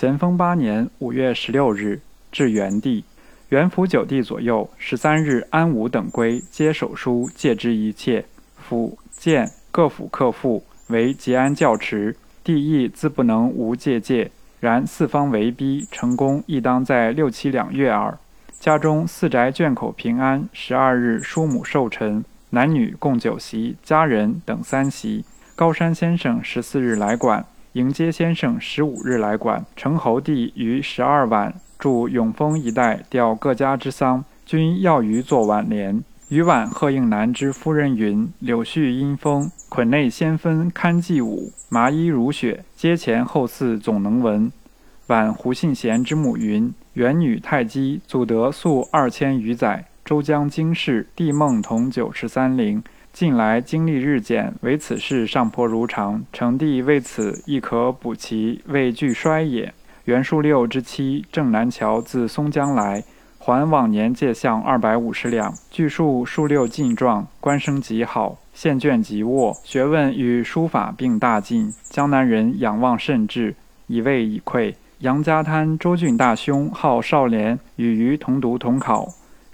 咸丰八年五月十六日，至元帝。元符九帝左右，十三日，安武等归接手书，戒之一切。府建各府客赋为吉安教持，帝意自不能无戒戒。然四方为逼，成功亦当在六七两月耳。家中四宅眷口平安。十二日，叔母寿辰，男女共九席，家人等三席。高山先生十四日来馆，迎接先生十五日来馆。成侯帝于十二晚驻永丰一带，调各家之丧，均要于作挽联。余晚贺应南之夫人云：“柳絮阴风，捆内先分堪祭舞，麻衣如雪，阶前后嗣总能闻。”晚胡信贤之母云：“元女太姬祖德素二千余载，周江经世，帝梦同九十三陵。近来经历日减，唯此事上坡如常。成帝为此亦可补其未惧衰也。”元数六之妻郑南桥自松江来，还往年借项二百五十两。据述数六进状，官声极好，献卷极沃，学问与书法并大进。江南人仰望甚至，以为以愧。杨家滩周俊大兄号少年，与余同读同考，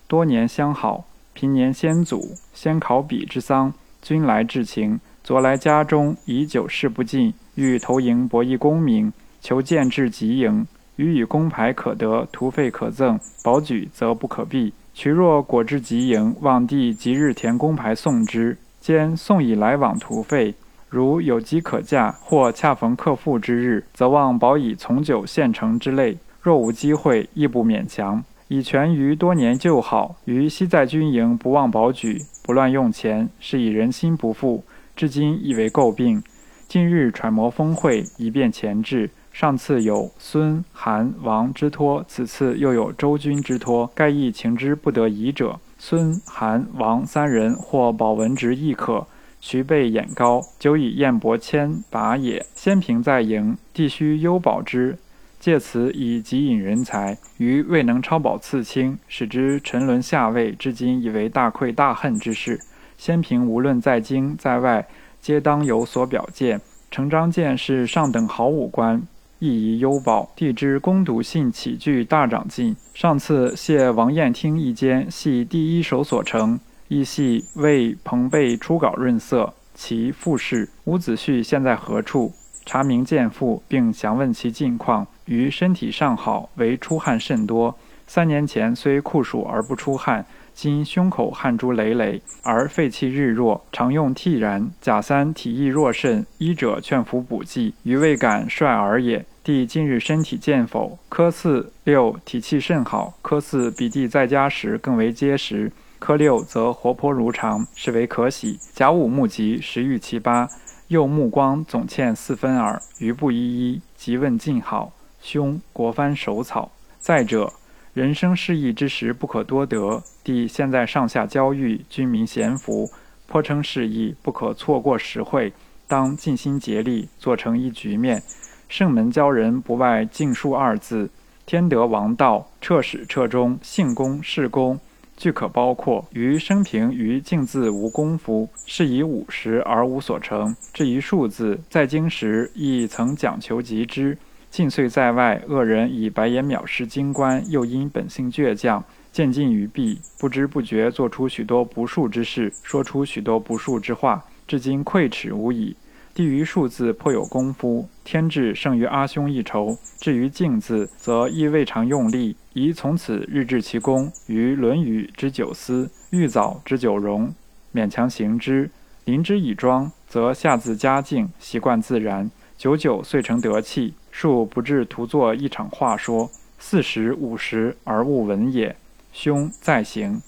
多年相好。平年先祖先考比之丧，均来致情。昨来家中，已久事不尽，欲投营博弈功名。求见至吉营，予以公牌可得，徒费可赠，保举则不可避。渠若果至吉营，望帝即日填公牌送之。兼送以来往途费，如有机可驾，或恰逢客复之日，则望保以从九县城之类。若无机会，亦不勉强。以全于多年旧好，于昔在军营不忘保举，不乱用钱，是以人心不复，至今亦为诟病。近日揣摩峰会，以便前置。上次有孙、韩、王之托，此次又有周君之托，盖亦情之不得已者。孙、韩、王三人或保文职亦可。徐备眼高，久以燕伯谦拔也。先平在营，必须优保之，借此以急引人才。余未能超保次卿，使之沉沦下位，至今以为大愧大恨之事。先平无论在京在外，皆当有所表见。程章建是上等好武官。亦宜优保，帝之攻读信起据大长进。上次谢王彦听一间，系第一手所成，亦系为彭备初稿润色。其复事，伍子胥现在何处？查明见父，并详问其近况。于身体尚好，唯出汗甚多。三年前虽酷暑而不出汗，今胸口汗珠累累，而肺气日弱，常用涕然。甲三体亦弱甚，医者劝服补剂，余未敢率而也。弟近日身体健否？科四六体气甚好，科四比弟在家时更为结实，科六则活泼如常，是为可喜。甲午目疾，时遇其八，右目光总欠四分耳。余不一一，即问尽好。兄国藩手草。再者。人生失意之时不可多得，弟现在上下交遇，军民咸服，颇称事意，不可错过实惠，当尽心竭力，做成一局面。圣门教人不外敬术二字，天德王道，彻始彻终，性功事功，俱可包括。于生平于敬字无功夫，是以五十而无所成。至于数字，在京时亦曾讲求极之。近岁在外，恶人以白眼藐视京官，又因本性倔强，渐进于弊，不知不觉做出许多不恕之事，说出许多不恕之话，至今愧耻无已。帝于数字颇有功夫，天智胜于阿兄一筹。至于敬字，则亦未尝用力，宜从此日志其功。于《论语》之九思，玉藻之九容，勉强行之。临之以庄，则下自嘉敬，习惯自然，九九遂成德气。恕不至徒作一场话说，四十五十而勿闻也。兄在行。